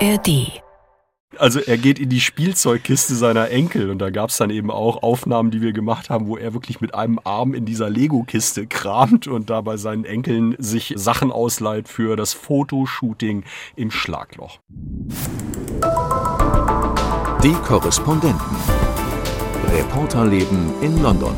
ARD. Also er geht in die Spielzeugkiste seiner Enkel und da gab es dann eben auch Aufnahmen, die wir gemacht haben, wo er wirklich mit einem Arm in dieser Lego-Kiste kramt und da bei seinen Enkeln sich Sachen ausleiht für das Fotoshooting im Schlagloch. Die Korrespondenten. Reporterleben in London.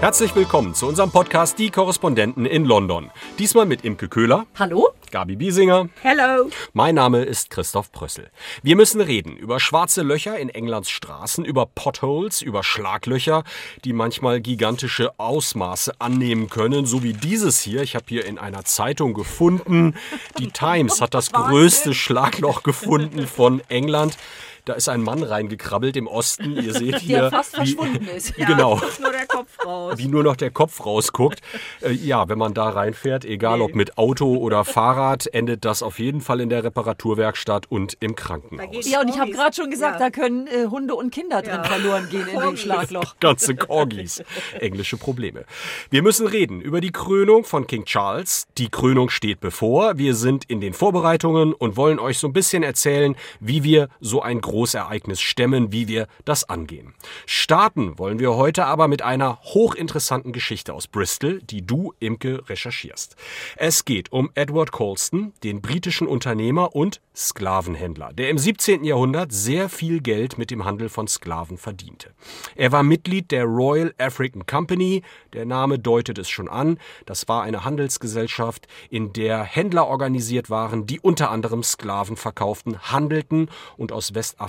Herzlich willkommen zu unserem Podcast Die Korrespondenten in London. Diesmal mit Imke Köhler. Hallo. Gabi Biesinger. Hello. Mein Name ist Christoph Brüssel. Wir müssen reden über schwarze Löcher in Englands Straßen, über Potholes, über Schlaglöcher, die manchmal gigantische Ausmaße annehmen können, so wie dieses hier. Ich habe hier in einer Zeitung gefunden. Die Times hat das größte Schlagloch gefunden von England. Da ist ein Mann reingekrabbelt im Osten. Ihr seht hier, Der fast wie, verschwunden ist. genau, Nur der Kopf raus. wie nur noch der Kopf rausguckt. Äh, ja, wenn man da reinfährt, egal ob mit Auto oder Fahrrad, endet das auf jeden Fall in der Reparaturwerkstatt und im Krankenhaus. Ja, und ich habe gerade schon gesagt, Ja. da können äh, Hunde und Kinder drin Ja. verloren gehen in dem Schlagloch. Ganze Corgis. Englische Probleme. Wir müssen reden über die Krönung von King Charles. Die Krönung steht bevor. Wir sind in den Vorbereitungen und wollen euch so ein bisschen erzählen, wie wir so ein Großereignis stemmen, wie wir das angehen. Starten wollen wir heute aber mit einer hochinteressanten Geschichte aus Bristol, die du, Imke, recherchierst. Es geht um Edward Colston, den britischen Unternehmer und Sklavenhändler, der im 17. Jahrhundert sehr viel Geld mit dem Handel von Sklaven verdiente. Er war Mitglied der Royal African Company, der Name deutet es schon an, das war eine Handelsgesellschaft, in der Händler organisiert waren, die unter anderem Sklaven verkauften, handelten und aus Westafrika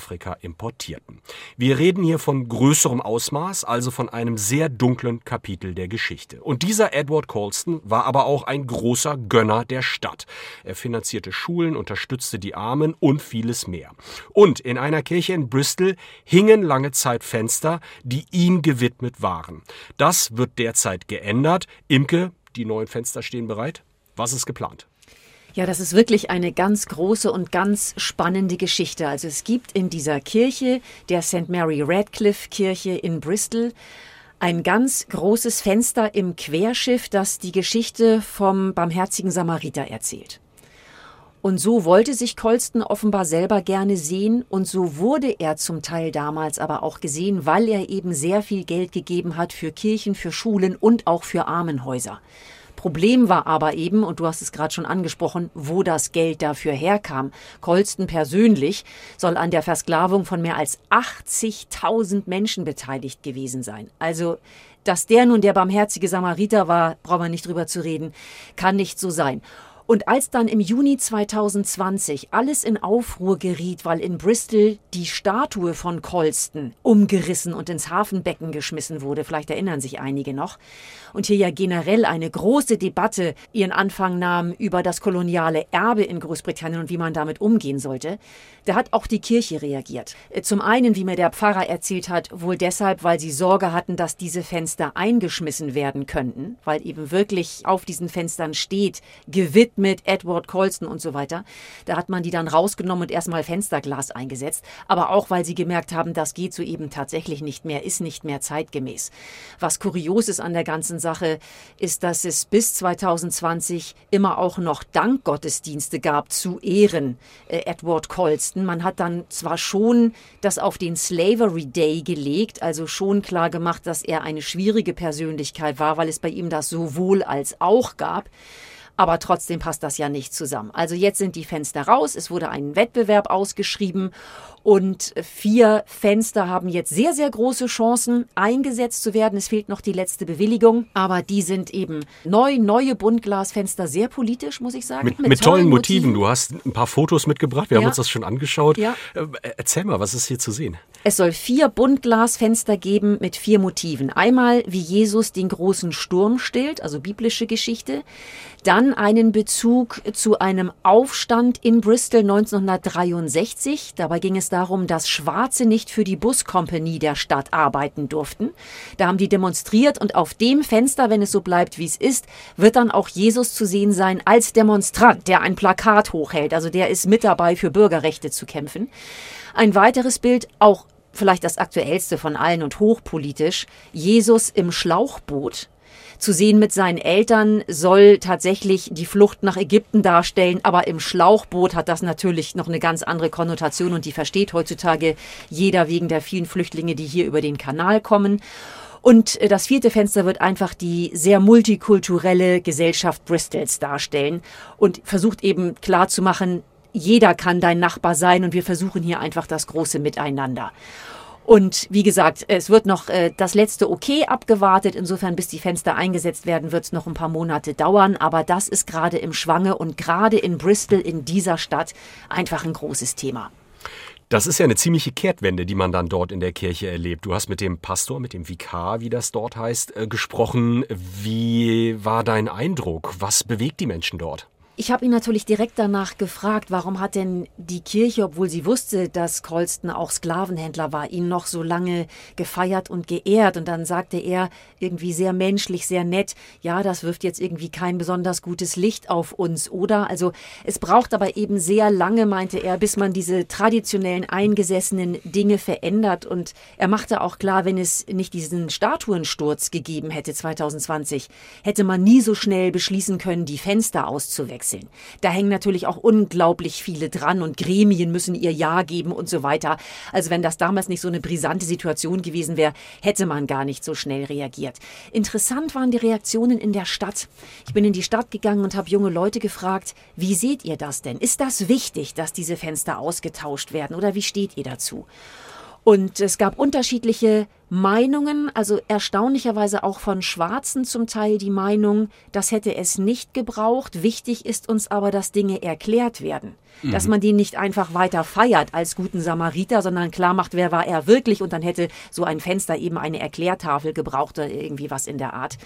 importierten. Wir reden hier von größerem Ausmaß, also von einem sehr dunklen Kapitel der Geschichte. Und dieser Edward Colston war aber auch ein großer Gönner der Stadt. Er finanzierte Schulen, unterstützte die Armen und vieles mehr. Und in einer Kirche in Bristol hingen lange Zeit Fenster, die ihm gewidmet waren. Das wird derzeit geändert. Imke, die neuen Fenster stehen bereit. Was ist geplant? Ja, das ist wirklich eine ganz große und ganz spannende Geschichte. Also es gibt in dieser Kirche, der St. Mary Radcliffe Kirche in Bristol, ein ganz großes Fenster im Querschiff, das die Geschichte vom barmherzigen Samariter erzählt. Und so wollte sich Colston offenbar selber gerne sehen und so wurde er zum Teil damals aber auch gesehen, weil er eben sehr viel Geld gegeben hat für Kirchen, für Schulen und auch für Armenhäuser. Problem war aber eben, und du hast es gerade schon angesprochen, wo das Geld dafür herkam. Colston persönlich soll an der Versklavung von mehr als 80.000 Menschen beteiligt gewesen sein. Also, dass der nun der barmherzige Samariter war, brauchen wir nicht drüber zu reden, kann nicht so sein. Und als dann im Juni 2020 alles in Aufruhr geriet, weil in Bristol die Statue von Colston umgerissen und ins Hafenbecken geschmissen wurde, vielleicht erinnern sich einige noch, und hier ja generell eine große Debatte ihren Anfang nahm über das koloniale Erbe in Großbritannien und wie man damit umgehen sollte, da hat auch die Kirche reagiert. Zum einen, wie mir der Pfarrer erzählt hat, wohl deshalb, weil sie Sorge hatten, dass diese Fenster eingeschmissen werden könnten, weil eben wirklich auf diesen Fenstern steht, gewidmet Edward Colston und so weiter. Da hat man die dann rausgenommen und erstmal Fensterglas eingesetzt, aber auch, weil sie gemerkt haben, das geht so eben tatsächlich nicht mehr, ist nicht mehr zeitgemäß. Was kurios ist an der ganzen Sache, ist, dass es bis 2020 immer auch noch Dankgottesdienste gab zu Ehren äh, Edward Colston. Man hat dann zwar schon das auf den Slavery Day gelegt, also schon klar gemacht, dass er eine schwierige Persönlichkeit war, weil es bei ihm das sowohl als auch gab. Aber trotzdem passt das ja nicht zusammen. Also jetzt sind die Fenster raus. Es wurde ein Wettbewerb ausgeschrieben und vier Fenster haben jetzt sehr, sehr große Chancen, eingesetzt zu werden. Es fehlt noch die letzte Bewilligung, aber die sind eben neu, neue Buntglasfenster, sehr politisch, muss ich sagen. Mit, mit, tollen Motiven. Du hast ein paar Fotos mitgebracht. Wir haben Ja. uns das schon angeschaut. Ja. Äh, Erzähl mal, was ist hier zu sehen? Es soll vier Buntglasfenster geben mit vier Motiven. Einmal, wie Jesus den großen Sturm stillt, also biblische Geschichte. Dann einen Bezug zu einem Aufstand in Bristol 1963. Dabei ging es darum, dass Schwarze nicht für die Buskompanie der Stadt arbeiten durften. Da haben die demonstriert und auf dem Fenster, wenn es so bleibt, wie es ist, wird dann auch Jesus zu sehen sein als Demonstrant, der ein Plakat hochhält. Also der ist mit dabei, für Bürgerrechte zu kämpfen. Ein weiteres Bild, auch vielleicht das aktuellste von allen und hochpolitisch, Jesus im Schlauchboot. Zu sehen mit seinen Eltern soll tatsächlich die Flucht nach Ägypten darstellen, aber im Schlauchboot hat das natürlich noch eine ganz andere Konnotation und die versteht heutzutage jeder wegen der vielen Flüchtlinge, die hier über den Kanal kommen. Und äh, das vierte Fenster wird einfach die sehr multikulturelle Gesellschaft Bristols darstellen und versucht eben klarzumachen, jeder kann dein Nachbar sein und wir versuchen hier einfach das große Miteinander. Und wie gesagt, es wird noch äh, das letzte Okay abgewartet. Insofern, bis die Fenster eingesetzt werden, wird es noch ein paar Monate dauern. Aber das ist gerade im Schwange und gerade in Bristol, in dieser Stadt, einfach ein großes Thema. Das ist ja eine ziemliche Kehrtwende, die man dann dort in der Kirche erlebt. Du hast mit dem Pastor, mit dem Vikar, wie das dort heißt, äh, gesprochen. Wie war dein Eindruck? Was bewegt die Menschen dort? Ich habe ihn natürlich direkt danach gefragt, warum hat denn die Kirche, obwohl sie wusste, dass Colston auch Sklavenhändler war, ihn noch so lange gefeiert und geehrt. Und dann sagte er irgendwie sehr menschlich, sehr nett, ja, das wirft jetzt irgendwie kein besonders gutes Licht auf uns, oder? Also es braucht aber eben sehr lange, meinte er, bis man diese traditionellen eingesessenen Dinge verändert. Und er machte auch klar, wenn es nicht diesen Statuensturz gegeben hätte 2020, hätte man nie so schnell beschließen können, die Fenster auszuwechseln wechseln. Da hängen natürlich auch unglaublich viele dran und Gremien müssen ihr Ja geben und so weiter. Also wenn das damals nicht so eine brisante Situation gewesen wäre, hätte man gar nicht so schnell reagiert. Interessant waren die Reaktionen in der Stadt. Ich bin in die Stadt gegangen und habe junge Leute gefragt, wie seht ihr das denn? Ist das wichtig, dass diese Fenster ausgetauscht werden oder wie steht ihr dazu? Und es gab unterschiedliche Meinungen, also erstaunlicherweise auch von Schwarzen zum Teil die Meinung, das hätte es nicht gebraucht. Wichtig ist uns aber, dass Dinge erklärt werden. Mhm. Dass man den nicht einfach weiter feiert als guten Samariter, sondern klar macht, wer war er wirklich und dann hätte so ein Fenster eben eine Erklärtafel gebraucht oder irgendwie was in der Art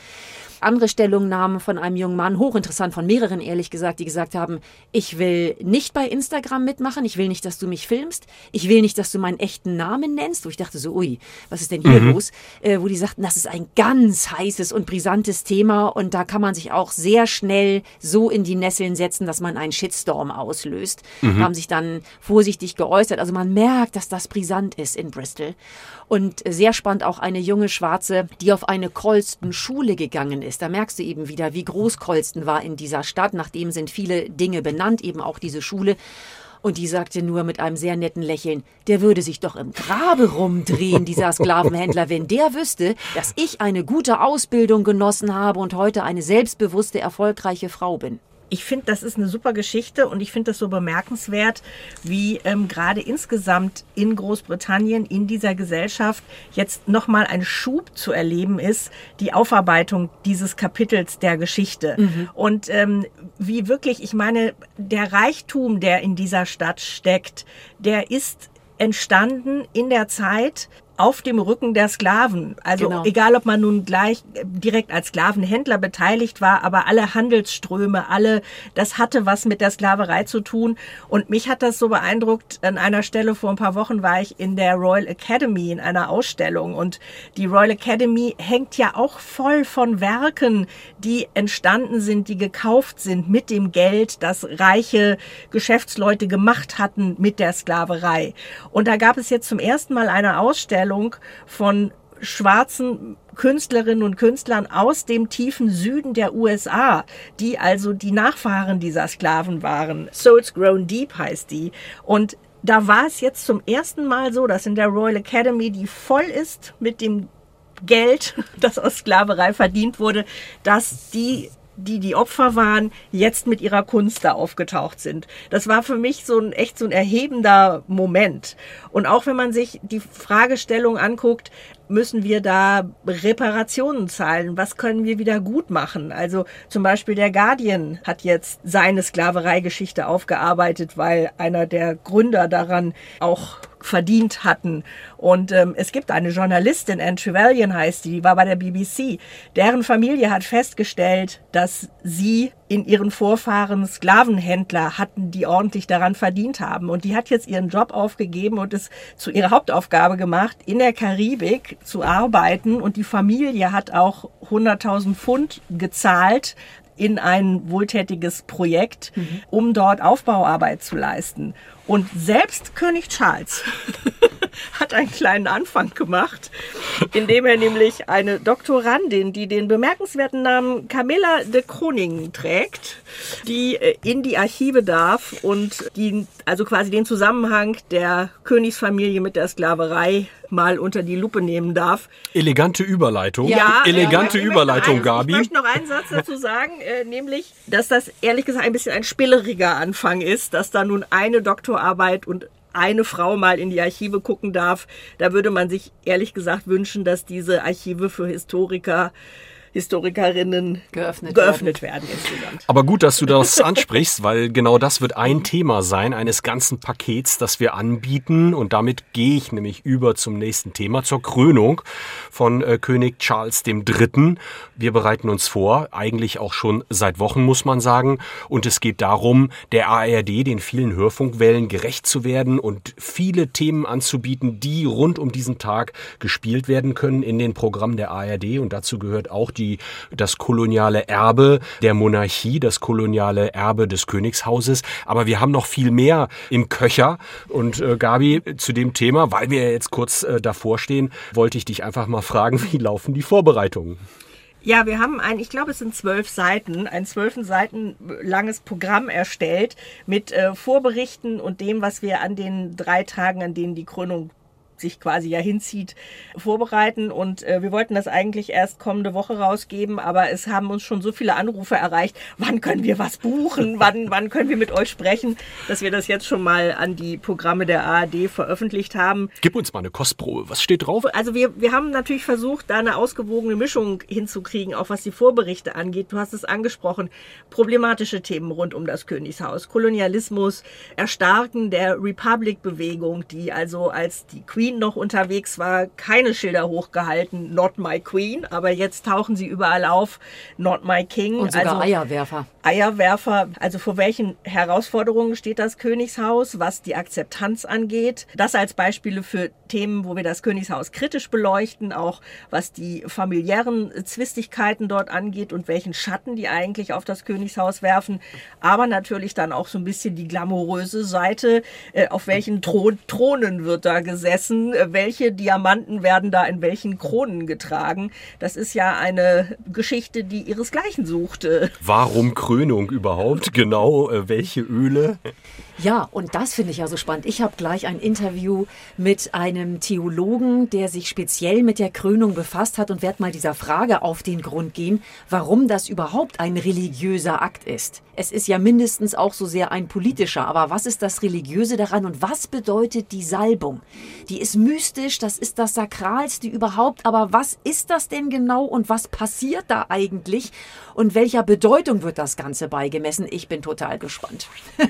andere Stellungnahmen von einem jungen Mann, hochinteressant von mehreren ehrlich gesagt, die gesagt haben, ich will nicht bei Instagram mitmachen, ich will nicht, dass du mich filmst, ich will nicht, dass du meinen echten Namen nennst. Wo ich dachte so, ui, was ist denn hier mhm. los? Äh, wo die sagten, das ist ein ganz heißes und brisantes Thema und da kann man sich auch sehr schnell so in die Nesseln setzen, dass man einen Shitstorm auslöst. Mhm. Haben sich dann vorsichtig geäußert. Also man merkt, dass das brisant ist in Bristol. Und sehr spannend auch eine junge Schwarze, die auf eine Colston-Schule gegangen ist. Da merkst du eben wieder, wie groß Colston war in dieser Stadt. Nachdem sind viele Dinge benannt, eben auch diese Schule. Und die sagte nur mit einem sehr netten Lächeln, der würde sich doch im Grabe rumdrehen, dieser Sklavenhändler, wenn der wüsste, dass ich eine gute Ausbildung genossen habe und heute eine selbstbewusste, erfolgreiche Frau bin ich finde, das ist eine super Geschichte und ich finde das so bemerkenswert, wie ähm, gerade insgesamt in Großbritannien, in dieser Gesellschaft jetzt nochmal ein Schub zu erleben ist, die Aufarbeitung dieses Kapitels der Geschichte. Mhm. Und ähm, wie wirklich, ich meine, der Reichtum, der in dieser Stadt steckt, der ist entstanden in der Zeit, auf dem Rücken der Sklaven. Also genau. egal, ob man nun gleich direkt als Sklavenhändler beteiligt war, aber alle Handelsströme, alle, das hatte was mit der Sklaverei zu tun. Und mich hat das so beeindruckt. An einer Stelle vor ein paar Wochen war ich in der Royal Academy in einer Ausstellung und die Royal Academy hängt ja auch voll von Werken, die entstanden sind, die gekauft sind mit dem Geld, das reiche Geschäftsleute gemacht hatten mit der Sklaverei. Und da gab es jetzt zum ersten Mal eine Ausstellung, Darstellung von schwarzen Künstlerinnen und Künstlern aus dem tiefen Süden der USA, die also die Nachfahren dieser Sklaven waren. Souls Grown Deep heißt die. Und da war es jetzt zum ersten Mal so, dass in der Royal Academy, die voll ist mit dem Geld, das aus Sklaverei verdient wurde, dass die die die Opfer waren, jetzt mit ihrer Kunst da aufgetaucht sind. Das war für mich so ein echt so ein erhebender Moment. Und auch wenn man sich die Fragestellung anguckt, müssen wir da Reparationen zahlen? Was können wir wieder gut machen? Also zum Beispiel der Guardian hat jetzt seine Sklavereigeschichte aufgearbeitet, weil einer der Gründer daran auch verdient hatten. Und ähm, es gibt eine Journalistin, Anne Trevelyan heißt die, die war bei der BBC. Deren Familie hat festgestellt, dass sie in ihren Vorfahren Sklavenhändler hatten, die ordentlich daran verdient haben. Und die hat jetzt ihren Job aufgegeben und es zu ihrer Hauptaufgabe gemacht, in der Karibik zu arbeiten. Und die Familie hat auch 100.000 Pfund gezahlt in ein wohltätiges Projekt, mhm. um dort Aufbauarbeit zu leisten. Und selbst König Charles hat einen kleinen Anfang gemacht, indem er nämlich eine Doktorandin, die den bemerkenswerten Namen Camilla de Kroningen trägt, die äh, in die Archive darf und die also quasi den Zusammenhang der Königsfamilie mit der Sklaverei mal unter die Lupe nehmen darf. Elegante Überleitung. Ja, Elegante ja, Überleitung, einen- Gabi. Ich möchte noch einen Satz dazu sagen, äh, nämlich, dass das ehrlich gesagt ein bisschen ein spilleriger Anfang ist, dass da nun eine Doktorarbeit und eine Frau mal in die Archive gucken darf. Da würde man sich ehrlich gesagt wünschen, dass diese Archive für Historiker, Historikerinnen Geöffnet geöffnet werden insgesamt. Aber gut, dass du das ansprichst, weil genau das wird ein Thema sein eines ganzen Pakets, das wir anbieten. Und damit gehe ich nämlich über zum nächsten Thema, zur Krönung von äh, König Charles III. Wir bereiten uns vor, eigentlich auch schon seit Wochen, muss man sagen. Und es geht darum, der ARD, den vielen Hörfunkwellen gerecht zu werden und viele Themen anzubieten, die rund um diesen Tag gespielt werden können in den Programmen der ARD. Und dazu gehört auch die, das koloniale Erbe der Monarchie, das koloniale Erbe des Königshauses. Aber wir haben noch viel mehr im Köcher. Und äh, Gabi, zu dem Thema, weil wir jetzt kurz äh, davor stehen, wollte ich dich einfach mal fragen, wie laufen die Vorbereitungen? Ja, wir haben ein, ich glaube, es sind zwölf Seiten, ein zwölf Seiten langes Programm erstellt mit äh, Vorberichten und dem, was wir an den drei Tagen, an denen die Krönung sich quasi ja hinzieht, vorbereiten. Und äh, wir wollten das eigentlich erst kommende Woche rausgeben, aber es haben uns schon so viele Anrufe erreicht. Wann können wir was buchen? Wann, wann können wir mit euch sprechen? Dass wir das jetzt schon mal an die Programme der ARD veröffentlicht haben. Gib uns mal eine Kostprobe. Was steht drauf? Also wir, wir haben natürlich versucht, da eine ausgewogene Mischung hinzukriegen, auch was die Vorberichte angeht. Du hast es angesprochen, problematische Themen rund um das Königshaus, Kolonialismus, Erstarken der Republic-Bewegung, die also als die Queen noch unterwegs war, keine Schilder hochgehalten, Not My Queen, aber jetzt tauchen sie überall auf, Not My King. Und sogar also, Eierwerfer. Eierwerfer, also vor welchen Herausforderungen steht das Königshaus, was die Akzeptanz angeht. Das als Beispiele für Themen, wo wir das Königshaus kritisch beleuchten, auch was die familiären Zwistigkeiten dort angeht und welchen Schatten die eigentlich auf das Königshaus werfen. Aber natürlich dann auch so ein bisschen die glamouröse Seite, äh, auf welchen Thron Thronen wird da gesessen, äh, welche Diamanten werden da in welchen Kronen getragen. Das ist ja eine Geschichte, die ihresgleichen suchte. Warum Krönung überhaupt? Genau, äh, welche Öle? Ja, und das finde ich ja so spannend. Ich habe gleich ein Interview mit einem Theologen, der sich speziell mit der Krönung befasst hat und werde mal dieser Frage auf den Grund gehen, warum das überhaupt ein religiöser Akt ist. Es ist ja mindestens auch so sehr ein politischer, aber was ist das Religiöse daran und was bedeutet die Salbung? Die ist mystisch, das ist das Sakralste überhaupt, aber was ist das denn genau und was passiert da eigentlich und welcher Bedeutung wird das Ganze beigemessen? Ich bin total gespannt.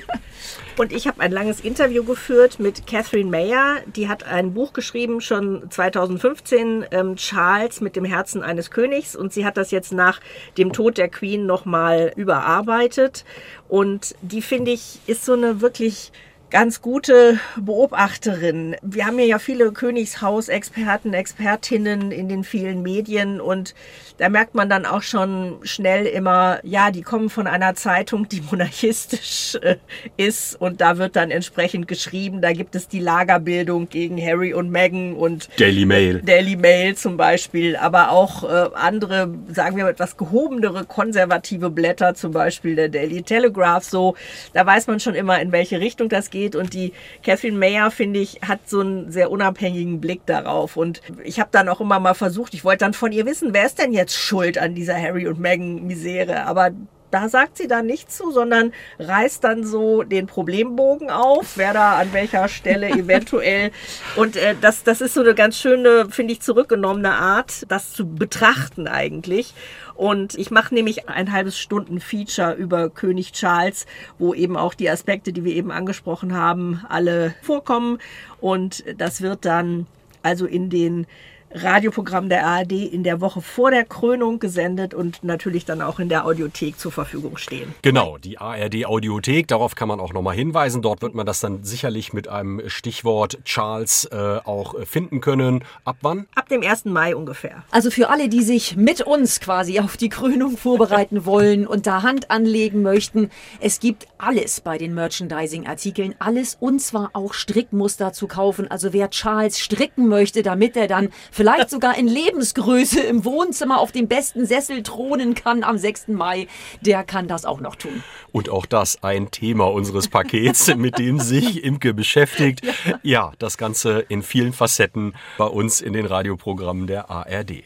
Und ich habe ein langes Interview geführt mit Catherine Mayer. Die hat ein Buch geschrieben, schon 2015, ähm, Charles mit dem Herzen eines Königs. Und sie hat das jetzt nach dem Tod der Queen nochmal überarbeitet. Und die, finde ich, ist so eine wirklich ganz gute Beobachterin. Wir haben hier ja viele Königshausexperten, Expertinnen in den vielen Medien und da merkt man dann auch schon schnell immer, ja, die kommen von einer Zeitung, die monarchistisch äh, ist und da wird dann entsprechend geschrieben. Da gibt es die Lagerbildung gegen Harry und Meghan und Daily Mail. Daily Mail zum Beispiel, aber auch äh, andere, sagen wir mal, etwas gehobenere konservative Blätter, zum Beispiel der Daily Telegraph. So, da weiß man schon immer, in welche Richtung das geht. Und die Catherine Mayer, finde ich, hat so einen sehr unabhängigen Blick darauf. Und ich habe dann auch immer mal versucht, ich wollte dann von ihr wissen, wer ist denn jetzt schuld an dieser Harry und Meghan Misere? Aber da sagt sie dann nichts zu, sondern reißt dann so den Problembogen auf, wer da an welcher Stelle eventuell. Und äh, das, das ist so eine ganz schöne, finde ich, zurückgenommene Art, das zu betrachten eigentlich. Und ich mache nämlich ein halbes Stunden Feature über König Charles, wo eben auch die Aspekte, die wir eben angesprochen haben, alle vorkommen. Und das wird dann also in den Radioprogramm der ARD in der Woche vor der Krönung gesendet und natürlich dann auch in der Audiothek zur Verfügung stehen. Genau, die ARD Audiothek, darauf kann man auch nochmal hinweisen. Dort wird man das dann sicherlich mit einem Stichwort Charles äh, auch finden können. Ab wann? Ab dem 1. Mai ungefähr. Also für alle, die sich mit uns quasi auf die Krönung vorbereiten wollen und da Hand anlegen möchten, es gibt alles bei den Merchandising-Artikeln, alles und zwar auch Strickmuster zu kaufen. Also wer Charles stricken möchte, damit er dann vielleicht sogar in Lebensgröße im Wohnzimmer auf dem besten Sessel thronen kann am 6. Mai, der kann das auch noch tun. Und auch das ein Thema unseres Pakets, mit dem sich Imke beschäftigt. Ja, das Ganze in vielen Facetten bei uns in den Radioprogrammen der ARD.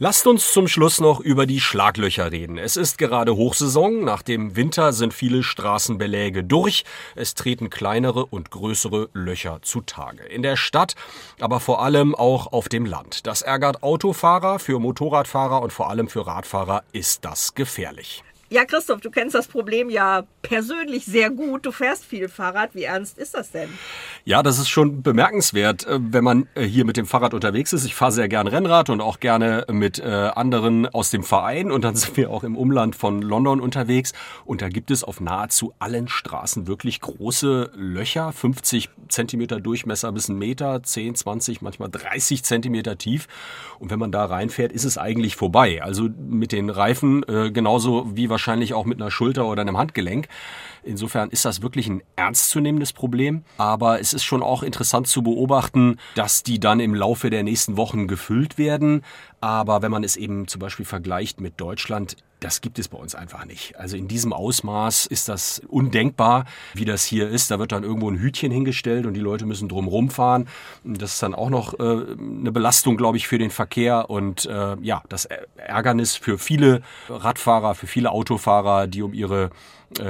Lasst uns zum Schluss noch über die Schlaglöcher reden. Es ist gerade Hochsaison. Nach dem Winter sind viele Straßenbeläge durch. Es treten kleinere und größere Löcher zutage. In der Stadt, aber vor allem auch auf dem Land. Das ärgert Autofahrer, für Motorradfahrer und vor allem für Radfahrer ist das gefährlich. Ja, Christoph, du kennst das Problem ja persönlich sehr gut. Du fährst viel Fahrrad. Wie ernst ist das denn? Ja, das ist schon bemerkenswert, äh, wenn man äh, hier mit dem Fahrrad unterwegs ist. Ich fahre sehr gern Rennrad und auch gerne mit äh, anderen aus dem Verein. Und dann sind wir auch im Umland von London unterwegs. Und da gibt es auf nahezu allen Straßen wirklich große Löcher, 50 Zentimeter Durchmesser bis einen Meter, 10, 20, manchmal 30 Zentimeter tief. Und wenn man da reinfährt, ist es eigentlich vorbei. Also mit den Reifen genauso wie wahrscheinlich auch mit einer Schulter oder einem Handgelenk. Insofern ist das wirklich ein ernstzunehmendes Problem. Aber es ist schon auch interessant zu beobachten, dass die dann im Laufe der nächsten Wochen gefüllt werden. Aber wenn man es eben zum Beispiel vergleicht mit Deutschland, das gibt es bei uns einfach nicht. Also in diesem Ausmaß ist das undenkbar, wie das hier ist. Da wird dann irgendwo ein Hütchen hingestellt und die Leute müssen drum rumfahren. Das ist dann auch noch äh, eine Belastung, glaube ich, für den Verkehr und äh, ja, das Ärgernis für viele Radfahrer, für viele Autofahrer, die um ihre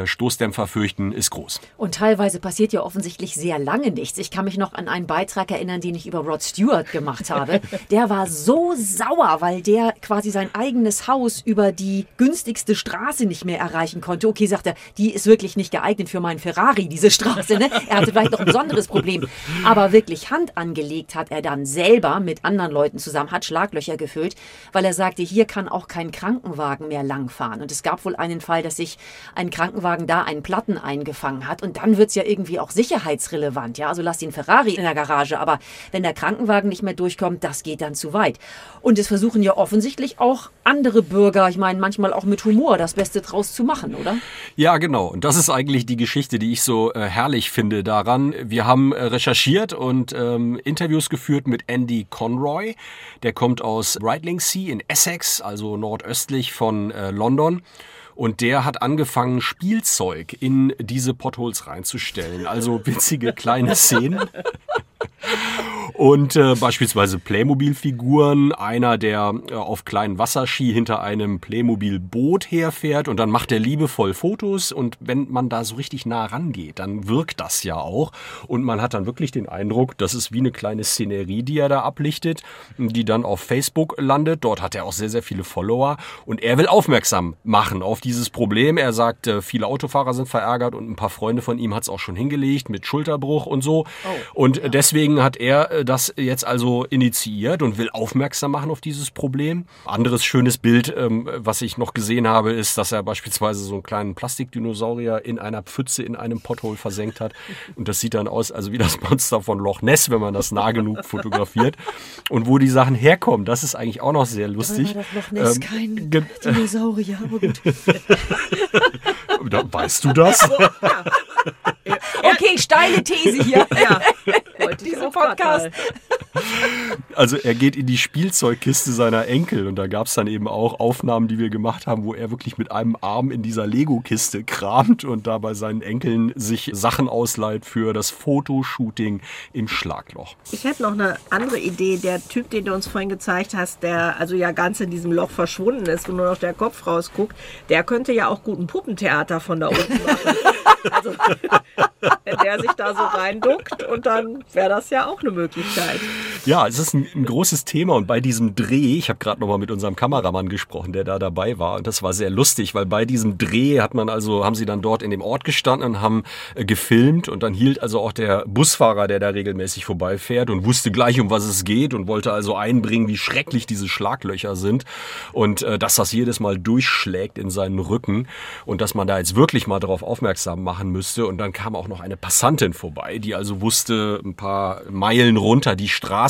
Stoßdämpfer fürchten, ist groß. Und teilweise passiert ja offensichtlich sehr lange nichts. Ich kann mich noch an einen Beitrag erinnern, den ich über Rod Stewart gemacht habe. Der war so sauer, weil der quasi sein eigenes Haus über die günstigste Straße nicht mehr erreichen konnte. Okay, sagt er, die ist wirklich nicht geeignet für meinen Ferrari, diese Straße. Ne? Er hatte vielleicht noch ein besonderes Problem. Aber wirklich Hand angelegt hat er dann selber mit anderen Leuten zusammen, hat Schlaglöcher gefüllt, weil er sagte, hier kann auch kein Krankenwagen mehr langfahren. Und es gab wohl einen Fall, dass sich ein Krankenwagen Krankenwagen da einen Platten eingefangen hat. Und dann wird es ja irgendwie auch sicherheitsrelevant. Ja, also lass den Ferrari in der Garage. Aber wenn der Krankenwagen nicht mehr durchkommt, das geht dann zu weit. Und es versuchen ja offensichtlich auch andere Bürger, ich meine, manchmal auch mit Humor, das Beste draus zu machen, oder? Ja, genau. Und das ist eigentlich die Geschichte, die ich so äh, herrlich finde daran. Wir haben äh, recherchiert und ähm, Interviews geführt mit Andy Conroy. Der kommt aus Brightlingsea in Essex, also nordöstlich von äh, London. Und der hat angefangen, Spielzeug in diese Potholes reinzustellen. Also witzige kleine Szenen. Und äh, beispielsweise Playmobil-Figuren, einer, der äh, auf kleinen Wasserski hinter einem Playmobil-Boot herfährt und dann macht er liebevoll Fotos und wenn man da so richtig nah rangeht, dann wirkt das ja auch und man hat dann wirklich den Eindruck, das ist wie eine kleine Szenerie, die er da ablichtet, die dann auf Facebook landet. Dort hat er auch sehr, sehr viele Follower und er will aufmerksam machen auf dieses Problem. Er sagt, äh, viele Autofahrer sind verärgert und ein paar Freunde von ihm hat es auch schon hingelegt mit Schulterbruch und so. Oh, und ja. Deswegen hat er äh, das jetzt also initiiert und will aufmerksam machen auf dieses Problem. Anderes schönes Bild, ähm, was ich noch gesehen habe, ist, dass er beispielsweise so einen kleinen Plastikdinosaurier in einer Pfütze in einem Pothole versenkt hat. Und das sieht dann aus, also wie das Monster von Loch Ness, wenn man das nah genug fotografiert. Und wo die Sachen herkommen, das ist eigentlich auch noch sehr lustig. Aber Loch Ness ähm, kein Dinosaurier, aber gut. weißt du das? Ja. Okay, steile These hier. Ja. Dieser Podcast. Also er geht in die Spielzeugkiste seiner Enkel und da gab es dann eben auch Aufnahmen, die wir gemacht haben, wo er wirklich mit einem Arm in dieser Lego-Kiste kramt und da bei seinen Enkeln sich Sachen ausleiht für das Fotoshooting im Schlagloch. Ich hätte noch eine andere Idee. Der Typ, den du uns vorhin gezeigt hast, der also ja ganz in diesem Loch verschwunden ist und nur noch der Kopf rausguckt, der könnte ja auch guten Puppentheater von da unten machen. Also, wenn der sich da so reinduckt und dann wäre das ja auch eine Möglichkeit. Ja, es ist ein, ein großes Thema und bei diesem Dreh, ich habe gerade noch mal mit unserem Kameramann gesprochen, der da dabei war und das war sehr lustig, weil bei diesem Dreh hat man also, haben sie dann dort in dem Ort gestanden und haben äh, gefilmt und dann hielt also auch der Busfahrer, der da regelmäßig vorbeifährt und wusste gleich, um was es geht und wollte also einbringen, wie schrecklich diese Schlaglöcher sind und äh, dass das jedes Mal durchschlägt in seinen Rücken und dass man da jetzt wirklich mal darauf aufmerksam machen müsste. Und dann kam auch noch eine Passantin vorbei, die also wusste, ein paar Meilen runter die Straße,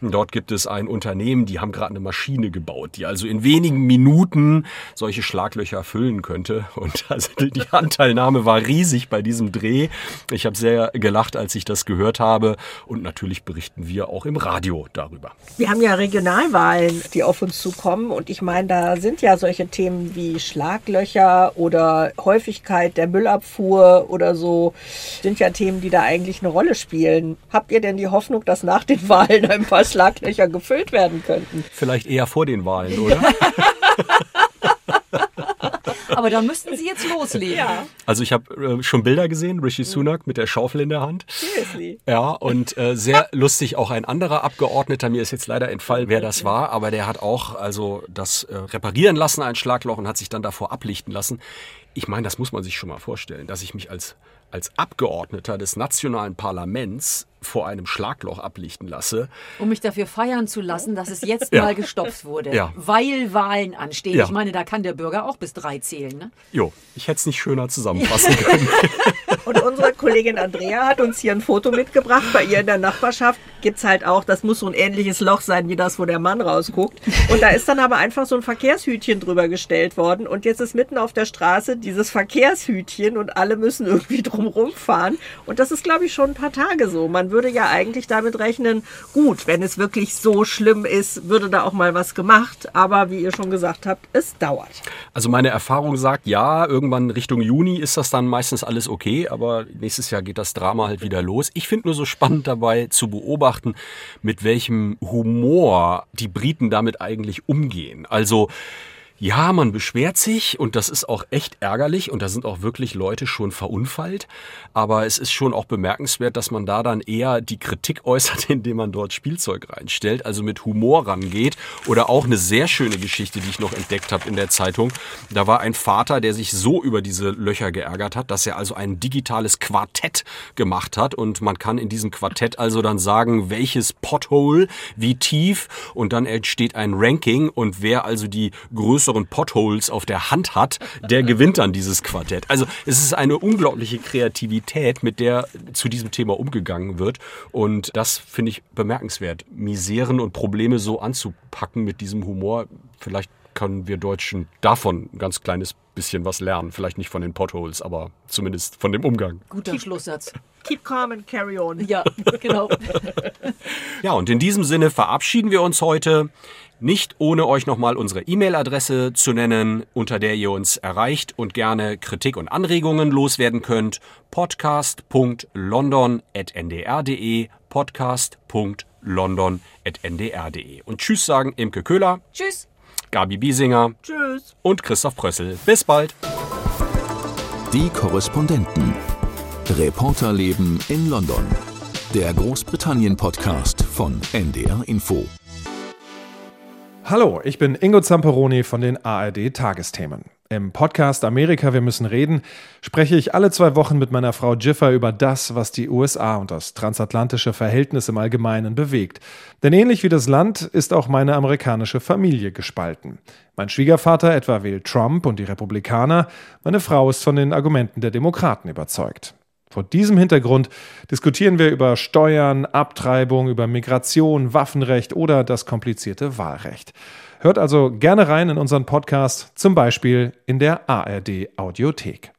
dort gibt es ein Unternehmen, die haben gerade eine Maschine gebaut, die also in wenigen Minuten solche Schlaglöcher füllen könnte. Und also die Anteilnahme war riesig bei diesem Dreh. Ich habe sehr gelacht, als ich das gehört habe. Und natürlich berichten wir auch im Radio darüber. Wir haben ja Regionalwahlen, die auf uns zukommen. Und ich meine, da sind ja solche Themen wie Schlaglöcher oder Häufigkeit der Müllabfuhr oder so, sind ja Themen, die da eigentlich eine Rolle spielen. Habt ihr denn die Hoffnung, dass nach den Wahlen ein paar Schlaglöcher gefüllt werden könnten? Vielleicht eher vor den Wahlen, oder? Aber da müssten Sie jetzt loslegen. Ja. Also ich habe äh, schon Bilder gesehen, Rishi Sunak mit der Schaufel in der Hand. Seriously. Ja, und äh, sehr lustig auch ein anderer Abgeordneter, mir ist jetzt leider entfallen, wer das war, aber der hat auch also das äh, reparieren lassen, ein Schlagloch, und hat sich dann davor ablichten lassen. Ich meine, das muss man sich schon mal vorstellen, dass ich mich als, als Abgeordneter des nationalen Parlaments vor einem Schlagloch ablichten lasse. Um mich dafür feiern zu lassen, dass es jetzt Ja. mal gestopft wurde. Ja. Weil Wahlen anstehen. Ja. Ich meine, da kann der Bürger auch bis drei zählen. Ne? Jo, ich hätte es nicht schöner zusammenfassen können. Und unsere Kollegin Andrea hat uns hier ein Foto mitgebracht. Bei ihr in der Nachbarschaft gibt's halt auch, das muss so ein ähnliches Loch sein, wie das, wo der Mann rausguckt. Und da ist dann aber einfach so ein Verkehrshütchen drüber gestellt worden. Und jetzt ist mitten auf der Straße dieses Verkehrshütchen und alle müssen irgendwie drumrum fahren. Und das ist, glaube ich, schon ein paar Tage so. Man würde ja eigentlich damit rechnen, gut, wenn es wirklich so schlimm ist, würde da auch mal was gemacht. Aber wie ihr schon gesagt habt, es dauert. Also meine Erfahrung sagt, ja, irgendwann Richtung Juni ist das dann meistens alles okay, aber nächstes Jahr geht das Drama halt wieder los. Ich finde nur so spannend dabei zu beobachten, mit welchem Humor die Briten damit eigentlich umgehen. Also ja, man beschwert sich und das ist auch echt ärgerlich und da sind auch wirklich Leute schon verunfallt. Aber es ist schon auch bemerkenswert, dass man da dann eher die Kritik äußert, indem man dort Spielzeug reinstellt, also mit Humor rangeht. Oder auch eine sehr schöne Geschichte, die ich noch entdeckt habe in der Zeitung. Da war ein Vater, der sich so über diese Löcher geärgert hat, dass er also ein digitales Quartett gemacht hat und man kann in diesem Quartett also dann sagen, welches Pothole, wie tief und dann entsteht ein Ranking und wer also die größeren Potholes auf der Hand hat, der gewinnt dann dieses Quartett. Also es ist eine unglaubliche Kreativität, mit der zu diesem Thema umgegangen wird und das finde ich bemerkenswert, Miseren und Probleme so anzupacken mit diesem Humor. Vielleicht können wir Deutschen davon ein ganz kleines bisschen was lernen. Vielleicht nicht von den Potholes, aber zumindest von dem Umgang. Guter Schlusssatz. Keep calm and carry on. Ja, genau. Ja, und in diesem Sinne verabschieden wir uns heute. Nicht ohne euch nochmal unsere E-Mail-Adresse zu nennen, unter der ihr uns erreicht und gerne Kritik und Anregungen loswerden könnt. podcast.london.ndr.de podcast.london.ndr.de Und Tschüss sagen Imke Köhler, Tschüss. Gabi Biesinger Tschüss. und Christoph Prössel. Bis bald. Die Korrespondenten. Reporterleben in London. Der Großbritannien-Podcast von NDR Info. Hallo, ich bin Ingo Zamperoni von den ARD Tagesthemen. Im Podcast Amerika, wir müssen reden, spreche ich alle zwei Wochen mit meiner Frau Jiffer über das, was die USA und das transatlantische Verhältnis im Allgemeinen bewegt. Denn ähnlich wie das Land ist auch meine amerikanische Familie gespalten. Mein Schwiegervater etwa wählt Trump und die Republikaner, meine Frau ist von den Argumenten der Demokraten überzeugt. Vor diesem Hintergrund diskutieren wir über Steuern, Abtreibung, über Migration, Waffenrecht oder das komplizierte Wahlrecht. Hört also gerne rein in unseren Podcast, zum Beispiel in der ARD Audiothek.